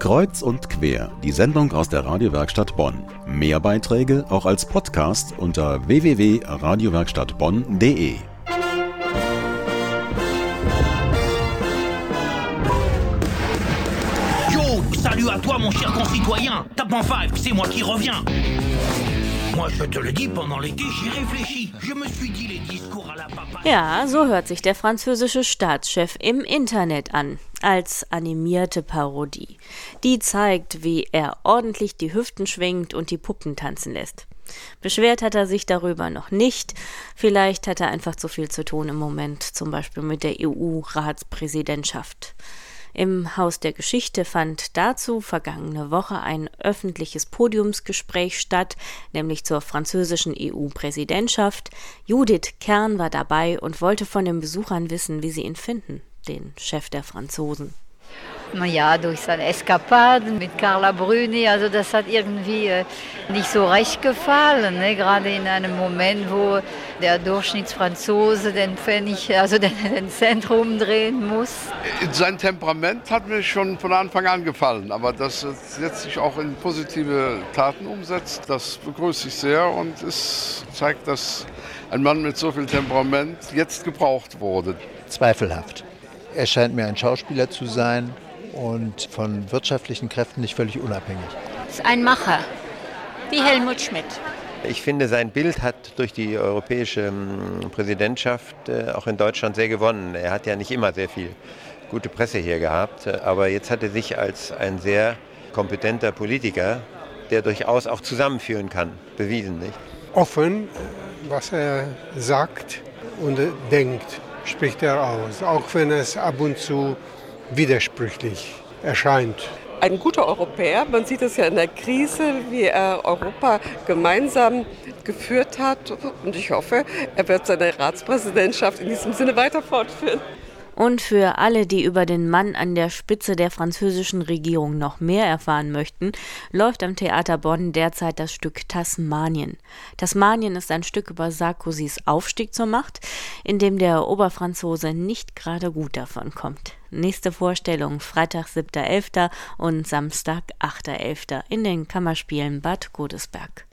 Kreuz und quer, die Sendung aus der Radiowerkstatt Bonn. Mehr Beiträge auch als Podcast unter www.radiowerkstattbonn.de. Yo, salut à toi mon cher concitoyen. Tape en five, c'est moi qui reviens. Ja, so hört sich der französische Staatschef im Internet an, als animierte Parodie. Die zeigt, wie er ordentlich die Hüften schwingt und die Puppen tanzen lässt. Beschwert hat er sich darüber noch nicht. Vielleicht hat er einfach zu viel zu tun im Moment, zum Beispiel mit der EU-Ratspräsidentschaft. Im Haus der Geschichte fand dazu vergangene Woche ein öffentliches Podiumsgespräch statt, nämlich zur französischen EU-Präsidentschaft. Judith Kern war dabei und wollte von den Besuchern wissen, wie sie ihn finden, den Chef der Franzosen. Naja, durch seine Eskapaden mit Carla Bruni, also das hat irgendwie äh, nicht so recht gefallen, ne? gerade in einem Moment, wo der Durchschnittsfranzose den Pfennig, also den, den Zentrum drehen muss. Sein Temperament hat mir schon von Anfang an gefallen, aber dass es jetzt sich auch in positive Taten umsetzt, das begrüße ich sehr und es zeigt, dass ein Mann mit so viel Temperament jetzt gebraucht wurde. Zweifelhaft. Er scheint mir ein Schauspieler zu sein und von wirtschaftlichen Kräften nicht völlig unabhängig. ist ein Macher, wie Helmut Schmidt. Ich finde, sein Bild hat durch die europäische ähm, Präsidentschaft äh, auch in Deutschland sehr gewonnen. Er hat ja nicht immer sehr viel gute Presse hier gehabt, äh, aber jetzt hat er sich als ein sehr kompetenter Politiker, der durchaus auch zusammenführen kann, bewiesen. Nicht? offen, was er sagt und denkt, spricht er aus, auch wenn es ab und zu widersprüchlich erscheint. ein guter Europäer. Man sieht es ja in der Krise, wie er Europa gemeinsam geführt hat. Und ich hoffe, er wird seine Ratspräsidentschaft in diesem Sinne weiter fortführen. Und für alle, die über den Mann an der Spitze der französischen Regierung noch mehr erfahren möchten, läuft am Theater Bonn derzeit das Stück Tasmanien. Tasmanien ist ein Stück über Sarkozys Aufstieg zur Macht, in dem der Oberfranzose nicht gerade gut davon kommt. Nächste Vorstellung Freitag 7.11. und Samstag 8.11. in den Kammerspielen Bad Godesberg.